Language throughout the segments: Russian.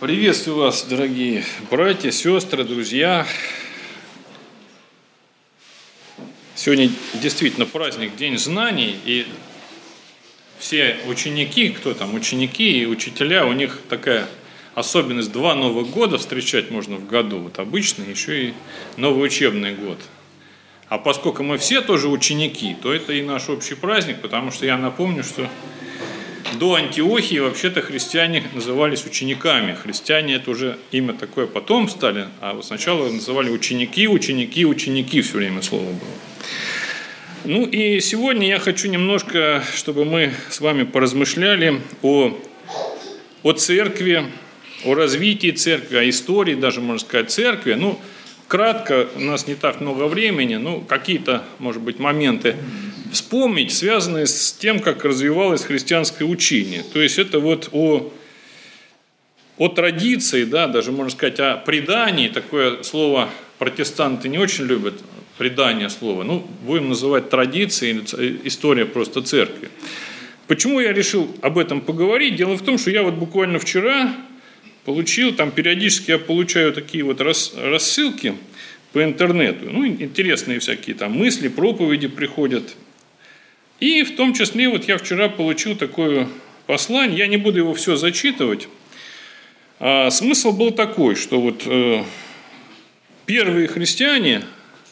Приветствую вас, дорогие братья, сестры, друзья. Сегодня действительно праздник День знаний, и все ученики, кто там, ученики и учителя, у них такая особенность два Новых года встречать можно в году. Вот обычно еще и новый учебный год. А поскольку мы все тоже ученики, то это и наш общий праздник, потому что я напомню, что до Антиохии вообще-то христиане назывались учениками. Христиане это уже имя такое потом стали, а вот сначала называли ученики, ученики, ученики все время слово было. Ну и сегодня я хочу немножко, чтобы мы с вами поразмышляли о, о церкви, о развитии церкви, о истории даже, можно сказать, церкви. Ну, кратко, у нас не так много времени, ну, какие-то, может быть, моменты вспомнить, связанные с тем, как развивалось христианское учение. То есть это вот о, о традиции, да, даже можно сказать о предании, такое слово протестанты не очень любят, предание слова, ну, будем называть традицией, история просто церкви. Почему я решил об этом поговорить? Дело в том, что я вот буквально вчера получил, там периодически я получаю такие вот рассылки по интернету, ну, интересные всякие там мысли, проповеди приходят, и в том числе вот я вчера получил такое послание, я не буду его все зачитывать. А смысл был такой, что вот э, первые христиане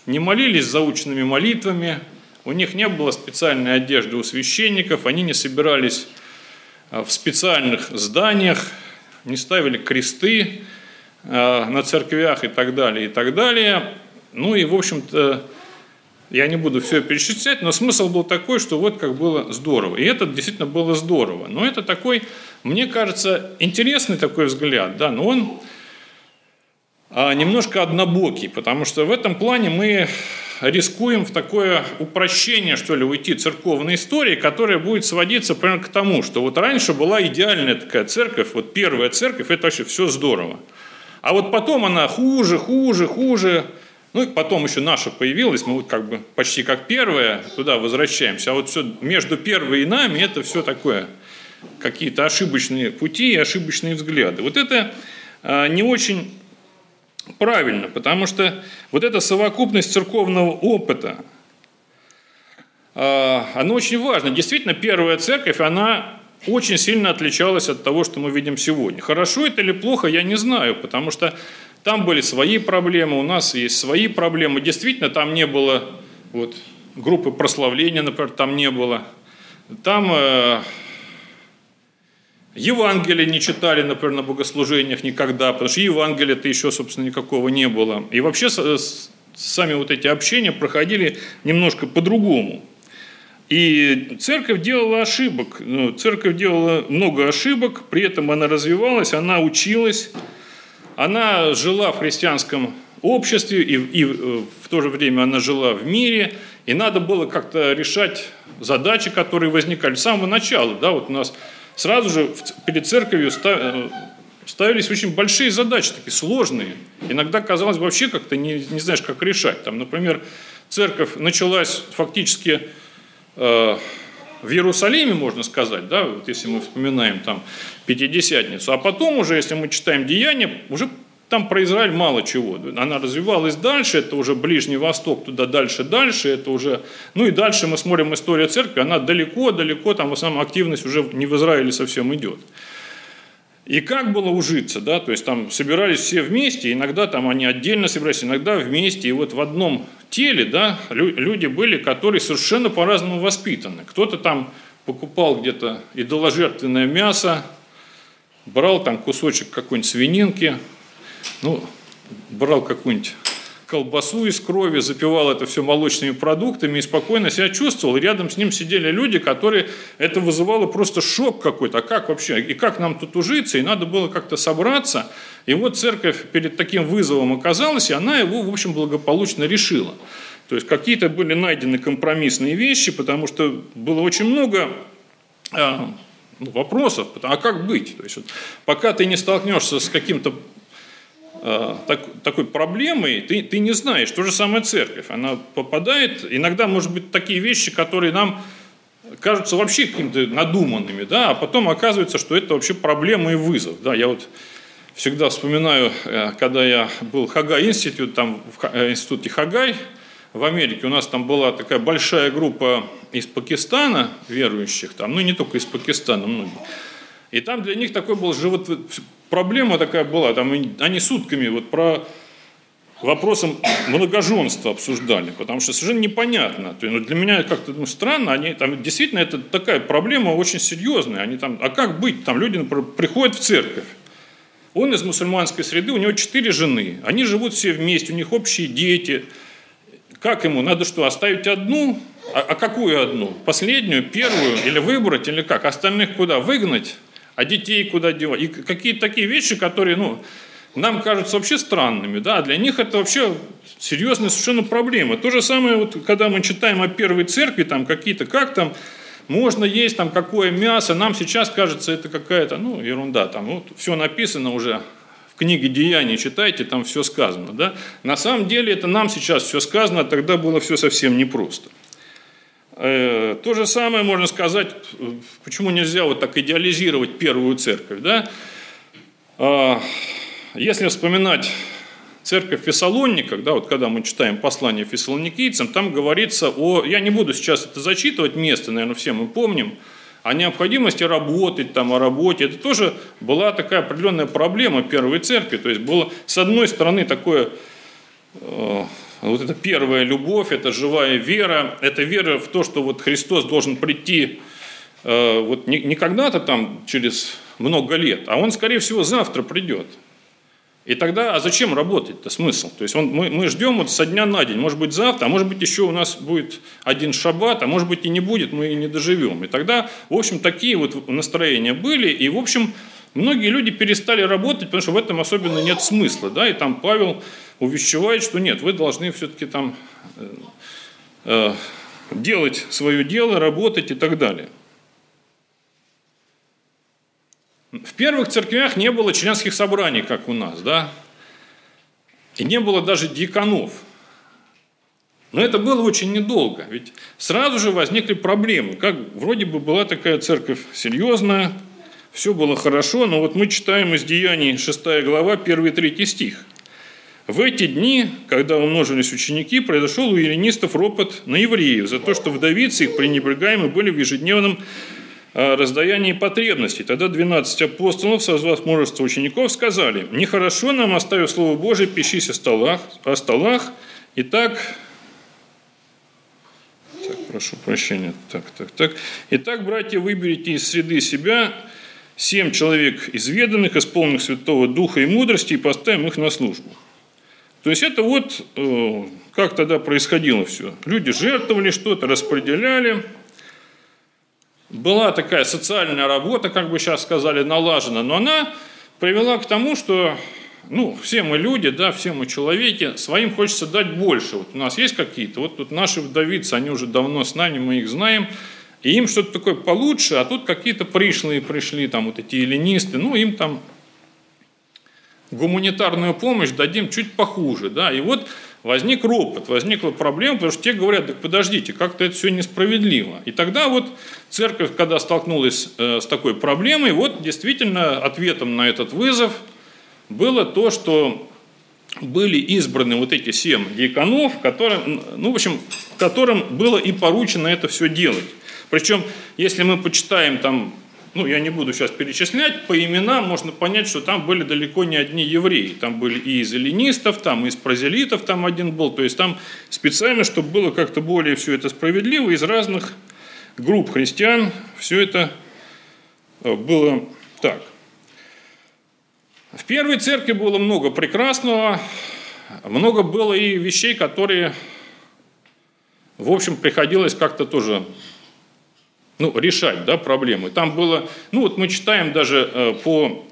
не молились заученными молитвами, у них не было специальной одежды у священников, они не собирались э, в специальных зданиях, не ставили кресты э, на церквях и так далее, и так далее. Ну и, в общем-то, я не буду все перечислять, но смысл был такой, что вот как было здорово. И это действительно было здорово. Но это такой, мне кажется, интересный такой взгляд, да, но он а, немножко однобокий, потому что в этом плане мы рискуем в такое упрощение, что ли, уйти церковной истории, которая будет сводиться примерно к тому, что вот раньше была идеальная такая церковь, вот первая церковь, это вообще все здорово. А вот потом она хуже, хуже, хуже, ну и потом еще наша появилась, мы вот как бы почти как первая туда возвращаемся, а вот все между первой и нами это все такое, какие-то ошибочные пути и ошибочные взгляды. Вот это а, не очень правильно, потому что вот эта совокупность церковного опыта, а, она очень важна. Действительно, первая церковь, она очень сильно отличалась от того, что мы видим сегодня. Хорошо это или плохо, я не знаю, потому что там были свои проблемы, у нас есть свои проблемы. Действительно, там не было вот, группы прославления, например, там не было. Там э, Евангелие не читали, например, на богослужениях никогда, потому что Евангелия-то еще, собственно, никакого не было. И вообще сами вот эти общения проходили немножко по-другому. И церковь делала ошибок. Ну, церковь делала много ошибок, при этом она развивалась, она училась, она жила в христианском обществе, и, и э, в то же время она жила в мире, и надо было как-то решать задачи, которые возникали с самого начала. Да, вот у нас сразу же перед церковью э, ставились очень большие задачи, такие сложные. Иногда казалось вообще как-то не, не знаешь, как решать. Там, например, церковь началась фактически э, в Иерусалиме, можно сказать, да, вот если мы вспоминаем там Пятидесятницу. А потом уже, если мы читаем Деяния, уже там про Израиль мало чего. Она развивалась дальше, это уже Ближний Восток, туда дальше, дальше, это уже... Ну и дальше мы смотрим историю церкви, она далеко, далеко, там в основном активность уже не в Израиле совсем идет. И как было ужиться, да, то есть там собирались все вместе, иногда там они отдельно собирались, иногда вместе, и вот в одном теле, да, люди были, которые совершенно по-разному воспитаны. Кто-то там покупал где-то идоложертвенное мясо, брал там кусочек какой-нибудь свининки, ну, брал какую-нибудь колбасу из крови, запивал это все молочными продуктами и спокойно себя чувствовал. И рядом с ним сидели люди, которые это вызывало просто шок какой-то. А как вообще? И как нам тут ужиться? И надо было как-то собраться. И вот церковь перед таким вызовом оказалась, и она его, в общем, благополучно решила. То есть какие-то были найдены компромиссные вещи, потому что было очень много а, ну, вопросов, а как быть? То есть, вот, пока ты не столкнешься с каким-то э, так, такой проблемой, ты, ты не знаешь. То же самое церковь. Она попадает, иногда, может быть, такие вещи, которые нам кажутся вообще какими-то надуманными, да, а потом оказывается, что это вообще проблема и вызов. Да. Я вот всегда вспоминаю, э, когда я был в Хагай институт, там в э, институте Хагай в Америке, у нас там была такая большая группа из Пакистана верующих, там, ну не только из Пакистана, многие. И там для них такой был живот, проблема такая была, там они сутками вот про вопросом многоженства обсуждали, потому что совершенно непонятно. То есть, ну, для меня как-то ну, странно, они, там, действительно это такая проблема очень серьезная. Они там, а как быть? Там люди, например, приходят в церковь, он из мусульманской среды, у него четыре жены, они живут все вместе, у них общие дети. Как ему? Надо что, оставить одну? А, а какую одну? Последнюю, первую? Или выбрать? Или как? Остальных куда? Выгнать? А детей куда девать? И какие-то такие вещи, которые, ну, нам кажутся вообще странными, да, для них это вообще серьезная совершенно проблема. То же самое, вот, когда мы читаем о первой церкви, там какие-то, как там, можно есть там какое мясо, нам сейчас кажется это какая-то, ну, ерунда, там вот, все написано уже в книге Деяний, читайте, там все сказано, да. На самом деле это нам сейчас все сказано, а тогда было все совсем непросто. Э, то же самое можно сказать, почему нельзя вот так идеализировать первую церковь, да. А, если вспоминать церковь в Фессалониках, да, вот когда мы читаем послание фессалоникийцам, там говорится о, я не буду сейчас это зачитывать, место, наверное, все мы помним, о необходимости работать, там, о работе. Это тоже была такая определенная проблема первой церкви. То есть было, с одной стороны, такое, э, вот эта первая любовь, это живая вера, это вера в то, что вот Христос должен прийти э, вот не, не когда-то там через много лет, а Он, скорее всего, завтра придет. И тогда, а зачем работать-то, смысл? То есть он, мы, мы ждем вот со дня на день, может быть завтра, а может быть еще у нас будет один шаббат, а может быть и не будет, мы и не доживем. И тогда, в общем, такие вот настроения были, и, в общем, многие люди перестали работать, потому что в этом особенно нет смысла, да, и там Павел увещевает, что нет, вы должны все-таки там э, э, делать свое дело, работать и так далее. В первых церквях не было членских собраний, как у нас, да? И не было даже диаконов. Но это было очень недолго, ведь сразу же возникли проблемы. Как вроде бы была такая церковь серьезная, все было хорошо, но вот мы читаем из Деяний 6 глава, 1-3 стих. В эти дни, когда умножились ученики, произошел у еленистов ропот на евреев за то, что вдовицы их пренебрегаемы были в ежедневном о раздаянии потребностей. Тогда 12 апостолов, созвав множество учеников, сказали, «Нехорошо нам, оставив Слово Божие, пищись о столах, о столах. Итак, так, прошу прощения, так, так, так. Итак, братья, выберите из среды себя семь человек изведанных, исполненных Святого Духа и мудрости, и поставим их на службу». То есть это вот э, как тогда происходило все. Люди жертвовали что-то, распределяли – была такая социальная работа, как бы сейчас сказали, налажена, но она привела к тому, что ну, все мы люди, да, все мы человеки, своим хочется дать больше. Вот у нас есть какие-то, вот тут наши вдовицы, они уже давно с нами, мы их знаем, и им что-то такое получше, а тут какие-то пришлые пришли, там вот эти эллинисты, ну, им там гуманитарную помощь дадим чуть похуже, да, и вот возник ропот, возникла проблема, потому что те говорят, так подождите, как-то это все несправедливо. И тогда вот церковь, когда столкнулась э, с такой проблемой, вот действительно ответом на этот вызов было то, что были избраны вот эти семь диаконов, которым, ну, в общем, которым было и поручено это все делать. Причем, если мы почитаем там ну, я не буду сейчас перечислять, по именам можно понять, что там были далеко не одни евреи. Там были и из эллинистов, там и из прозелитов там один был. То есть там специально, чтобы было как-то более все это справедливо, из разных групп христиан все это э, было так. В первой церкви было много прекрасного, много было и вещей, которые, в общем, приходилось как-то тоже ну, решать да, проблемы. Там было, ну вот мы читаем даже э, по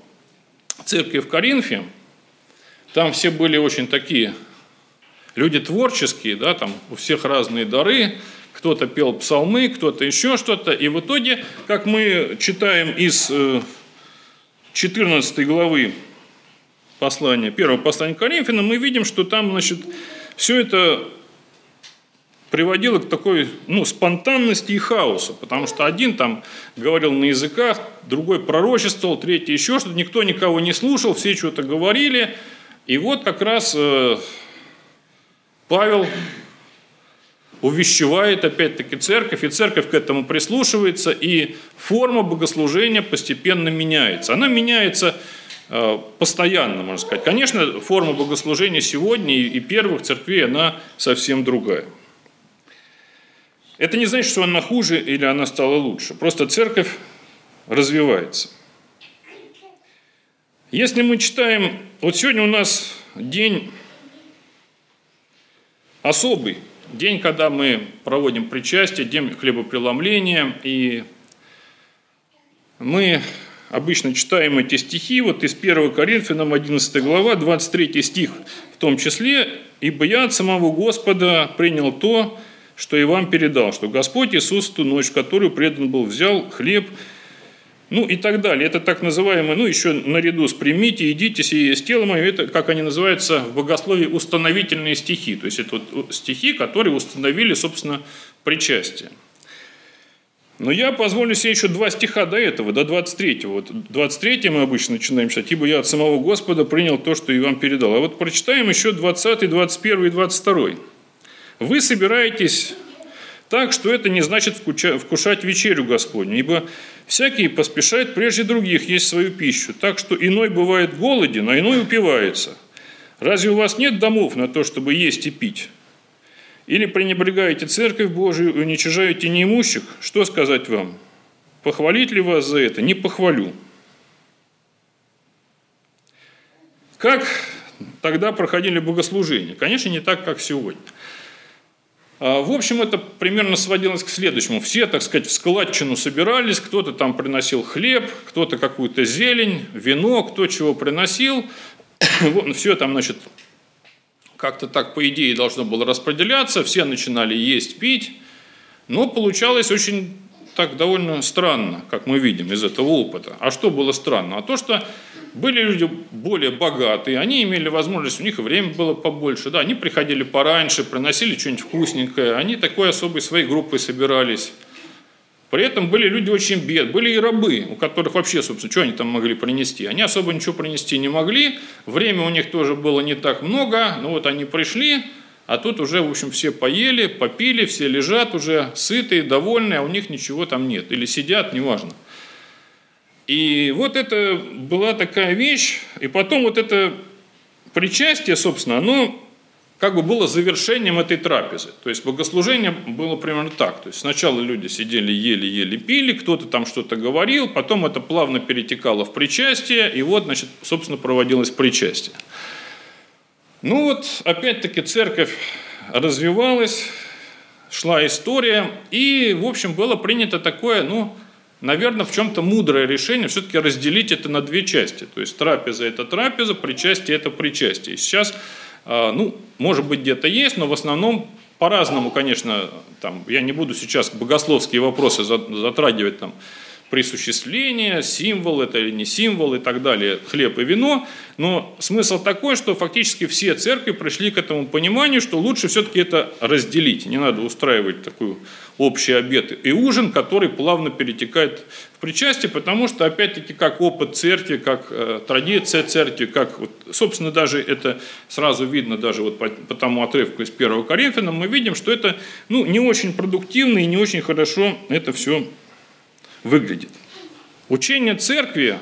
церкви в Коринфе, там все были очень такие люди творческие, да, там у всех разные дары, кто-то пел псалмы, кто-то еще что-то, и в итоге, как мы читаем из 14 э, главы послания, первого послания к Коринфянам, мы видим, что там, значит, все это приводило к такой ну, спонтанности и хаосу, потому что один там говорил на языках, другой пророчествовал, третий еще что-то, никто никого не слушал, все что-то говорили. И вот как раз э, Павел увещевает опять-таки церковь, и церковь к этому прислушивается, и форма богослужения постепенно меняется. Она меняется э, постоянно, можно сказать. Конечно, форма богослужения сегодня и первых церквей, она совсем другая. Это не значит, что она хуже или она стала лучше. Просто церковь развивается. Если мы читаем, вот сегодня у нас день особый, день, когда мы проводим причастие, день хлебопреломления, и мы обычно читаем эти стихи, вот из 1 Коринфянам 11 глава, 23 стих в том числе, «Ибо я от самого Господа принял то, что и вам передал, что Господь Иисус ту ночь, в которую предан был, взял хлеб, ну и так далее. Это так называемое, ну еще наряду с «примите, идите, сие есть тело мое», это, как они называются в богословии, установительные стихи. То есть это вот стихи, которые установили, собственно, причастие. Но я позволю себе еще два стиха до этого, до 23-го. Вот 23 мы обычно начинаем читать, «Ибо я от самого Господа принял то, что и вам передал». А вот прочитаем еще 20, 21 и 22. Вы собираетесь так, что это не значит вкушать вечерю Господню, ибо всякий поспешает прежде других есть свою пищу, так что иной бывает голоден, а иной упивается. Разве у вас нет домов на то, чтобы есть и пить? Или пренебрегаете церковь Божию и уничижаете неимущих? Что сказать вам? Похвалить ли вас за это? Не похвалю. Как тогда проходили богослужения? Конечно, не так, как сегодня. А, в общем, это примерно сводилось к следующему. Все, так сказать, в складчину собирались, кто-то там приносил хлеб, кто-то какую-то зелень, вино, кто чего приносил. Все там, значит, как-то так, по идее, должно было распределяться, все начинали есть, пить, но получалось очень так довольно странно, как мы видим из этого опыта. А что было странно? А то, что были люди более богатые, они имели возможность, у них время было побольше, да, они приходили пораньше, приносили что-нибудь вкусненькое, они такой особой своей группой собирались. При этом были люди очень бедные, были и рабы, у которых вообще, собственно, что они там могли принести? Они особо ничего принести не могли, время у них тоже было не так много, но вот они пришли, а тут уже, в общем, все поели, попили, все лежат уже сытые, довольные, а у них ничего там нет. Или сидят, неважно. И вот это была такая вещь, и потом вот это причастие, собственно, оно как бы было завершением этой трапезы. То есть богослужение было примерно так. То есть сначала люди сидели, ели, ели, пили, кто-то там что-то говорил, потом это плавно перетекало в причастие, и вот, значит, собственно, проводилось причастие. Ну вот, опять-таки, церковь развивалась, шла история, и, в общем, было принято такое, ну, наверное, в чем-то мудрое решение все-таки разделить это на две части. То есть трапеза – это трапеза, причастие – это причастие. Сейчас, а, ну, может быть, где-то есть, но в основном по-разному, конечно, там, я не буду сейчас богословские вопросы затрагивать, там, присуществление, символ это или не символ и так далее, хлеб и вино. Но смысл такой, что фактически все церкви пришли к этому пониманию, что лучше все-таки это разделить. Не надо устраивать такой общий обед и ужин, который плавно перетекает в причастие, потому что, опять-таки, как опыт церкви, как э, традиция церкви, как, вот, собственно, даже это сразу видно даже вот по, по тому отрывку из 1 Коринфянам, мы видим, что это ну, не очень продуктивно и не очень хорошо это все выглядит. Учение церкви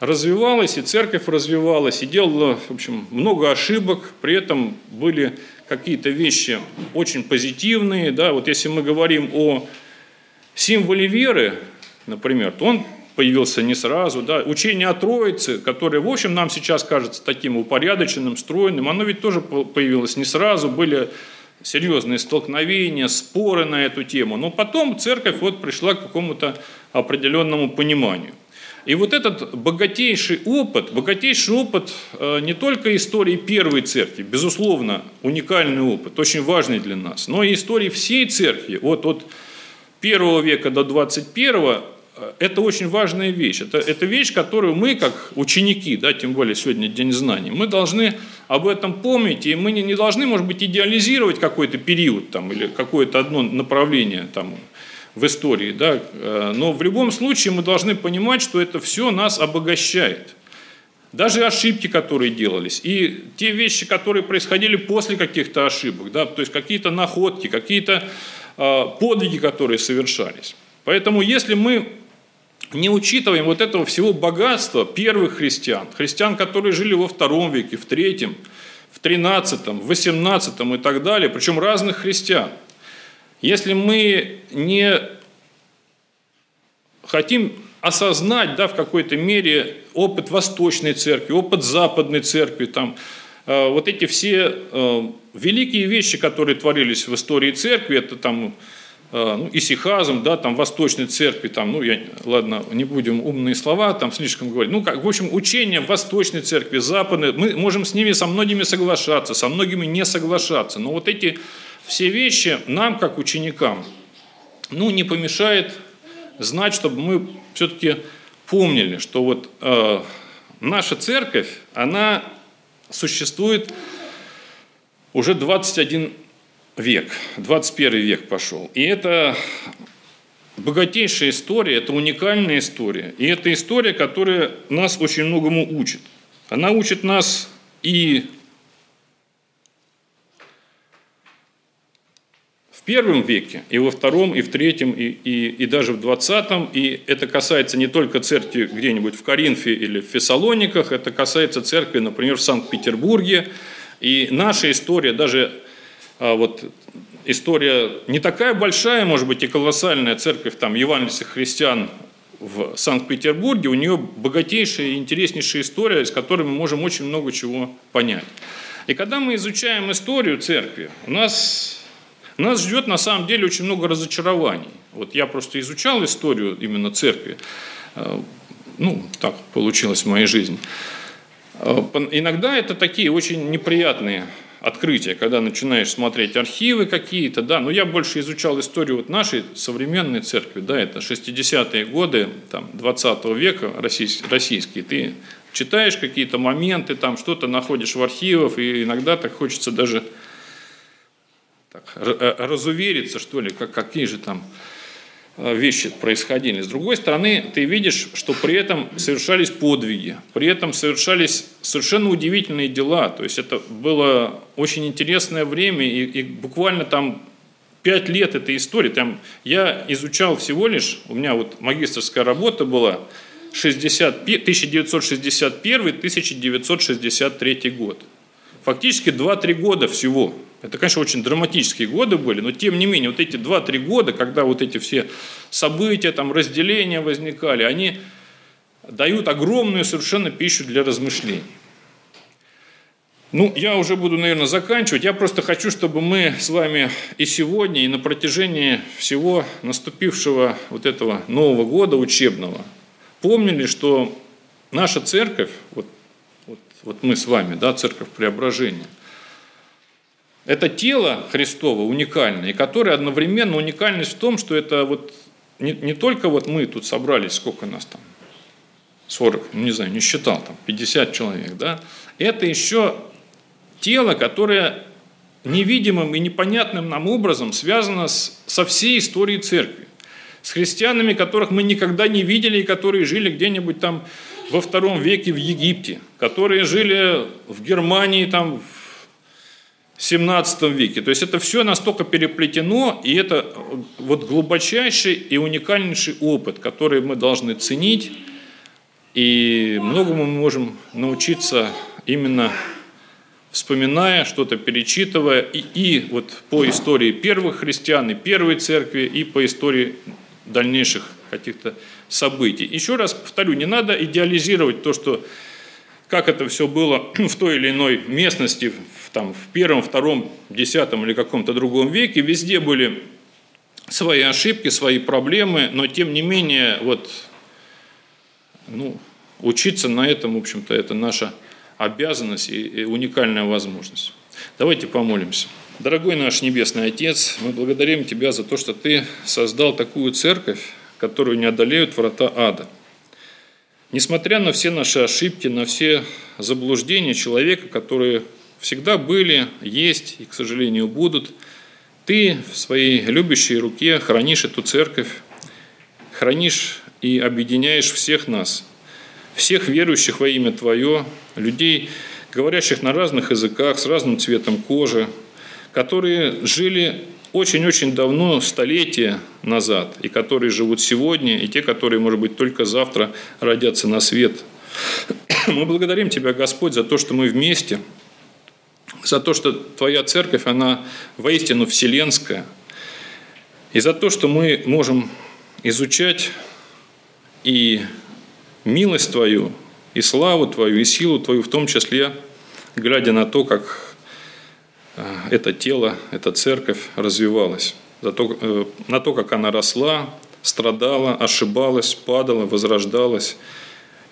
развивалось, и церковь развивалась, и делала, в общем, много ошибок, при этом были какие-то вещи очень позитивные. Да? Вот если мы говорим о символе веры, например, то он появился не сразу. Да? Учение о Троице, которое, в общем, нам сейчас кажется таким упорядоченным, стройным, оно ведь тоже появилось не сразу, были серьезные столкновения, споры на эту тему. Но потом церковь вот пришла к какому-то определенному пониманию. И вот этот богатейший опыт, богатейший опыт э, не только истории первой церкви, безусловно, уникальный опыт, очень важный для нас, но и истории всей церкви, вот от первого века до 21 это очень важная вещь. Это, это вещь, которую мы, как ученики, да, тем более сегодня День знаний, мы должны об этом помнить, и мы не, не должны, может быть, идеализировать какой-то период там, или какое-то одно направление там, в истории, да, э, но в любом случае мы должны понимать, что это все нас обогащает. Даже ошибки, которые делались, и те вещи, которые происходили после каких-то ошибок, да, то есть какие-то находки, какие-то э, подвиги, которые совершались. Поэтому если мы не учитываем вот этого всего богатства первых христиан, христиан, которые жили во втором веке, в третьем, в тринадцатом, в восемнадцатом и так далее, причем разных христиан, если мы не хотим осознать да, в какой-то мере опыт Восточной Церкви, опыт Западной Церкви, там, э, вот эти все э, великие вещи, которые творились в истории Церкви, это там ну, исихазм, да, там, Восточной Церкви, там, ну, я, ладно, не будем умные слова там слишком говорить, ну, как, в общем, учение Восточной Церкви, Западной, мы можем с ними, со многими соглашаться, со многими не соглашаться, но вот эти все вещи нам, как ученикам, ну, не помешает знать, чтобы мы все-таки помнили, что вот э, наша церковь, она существует уже 21 век, 21 век пошел. И это богатейшая история, это уникальная история. И это история, которая нас очень многому учит. Она учит нас и в первом веке, и во втором, и в третьем, и, и, и даже в двадцатом. И это касается не только церкви где-нибудь в Коринфе или в Фессалониках, это касается церкви, например, в Санкт-Петербурге. И наша история, даже вот история не такая большая, может быть, и колоссальная церковь там евангельских христиан в Санкт-Петербурге, у нее богатейшая и интереснейшая история, из которой мы можем очень много чего понять. И когда мы изучаем историю церкви, у нас нас ждет на самом деле очень много разочарований. Вот я просто изучал историю именно церкви. Э, ну, так получилось в моей жизни. Э, иногда это такие очень неприятные открытия, когда начинаешь смотреть архивы какие-то, да, но я больше изучал историю вот нашей современной церкви, да, это 60-е годы, там, 20 века российские, ты читаешь какие-то моменты, там что-то находишь в архивах, и иногда так хочется даже так, э, разувериться, что ли, как, какие же там э, вещи происходили. С другой стороны, ты видишь, что при этом совершались подвиги, при этом совершались совершенно удивительные дела. То есть это было очень интересное время, и, и буквально там пять лет этой истории. Там я изучал всего лишь, у меня вот магистрская работа была 60, 1961-1963 год. Фактически 2-3 года всего. Это, конечно, очень драматические годы были, но тем не менее, вот эти 2-3 года, когда вот эти все события, там, разделения возникали, они дают огромную совершенно пищу для размышлений. Ну, я уже буду, наверное, заканчивать. Я просто хочу, чтобы мы с вами и сегодня, и на протяжении всего наступившего вот этого Нового года учебного помнили, что наша церковь, вот, вот, вот мы с вами, да, церковь преображения – это тело Христово уникальное, и которое одновременно уникальность в том, что это вот не, не только вот мы тут собрались, сколько нас там, 40, ну не знаю, не считал, там 50 человек, да, это еще тело, которое невидимым и непонятным нам образом связано с, со всей историей церкви. С христианами, которых мы никогда не видели и которые жили где-нибудь там во втором веке в Египте, которые жили в Германии, там, 17 веке. То есть это все настолько переплетено, и это вот глубочайший и уникальнейший опыт, который мы должны ценить, и многому мы можем научиться именно вспоминая, что-то перечитывая, и, и вот по истории первых христиан, и первой церкви, и по истории дальнейших каких-то событий. Еще раз повторю, не надо идеализировать то, что как это все было в той или иной местности, в, там, в первом, втором, десятом или каком-то другом веке, везде были свои ошибки, свои проблемы, но тем не менее, вот, ну, учиться на этом, в общем-то, это наша обязанность и, и уникальная возможность. Давайте помолимся. Дорогой наш Небесный Отец, мы благодарим Тебя за то, что Ты создал такую церковь, которую не одолеют врата ада. Несмотря на все наши ошибки, на все заблуждения человека, которые всегда были, есть и, к сожалению, будут, ты в своей любящей руке хранишь эту церковь, хранишь и объединяешь всех нас, всех верующих во имя Твое, людей, говорящих на разных языках, с разным цветом кожи, которые жили очень-очень давно, столетия назад, и которые живут сегодня, и те, которые, может быть, только завтра родятся на свет. Мы благодарим Тебя, Господь, за то, что мы вместе, за то, что Твоя церковь, она воистину вселенская, и за то, что мы можем изучать и милость Твою, и славу Твою, и силу Твою, в том числе, глядя на то, как это тело, эта церковь развивалась, за то, э, на то, как она росла, страдала, ошибалась, падала, возрождалась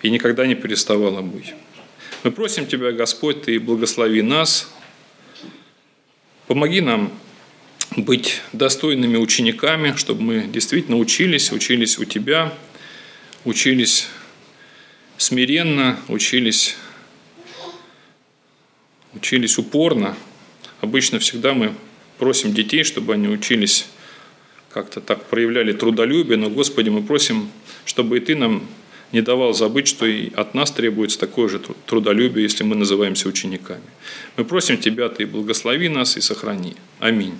и никогда не переставала быть. Мы просим Тебя, Господь, Ты благослови нас, помоги нам быть достойными учениками, чтобы мы действительно учились, учились у Тебя, учились смиренно, учились, учились упорно – Обычно всегда мы просим детей, чтобы они учились как-то так проявляли трудолюбие, но, Господи, мы просим, чтобы и Ты нам не давал забыть, что и от нас требуется такое же трудолюбие, если мы называемся учениками. Мы просим Тебя, Ты благослови нас и сохрани. Аминь.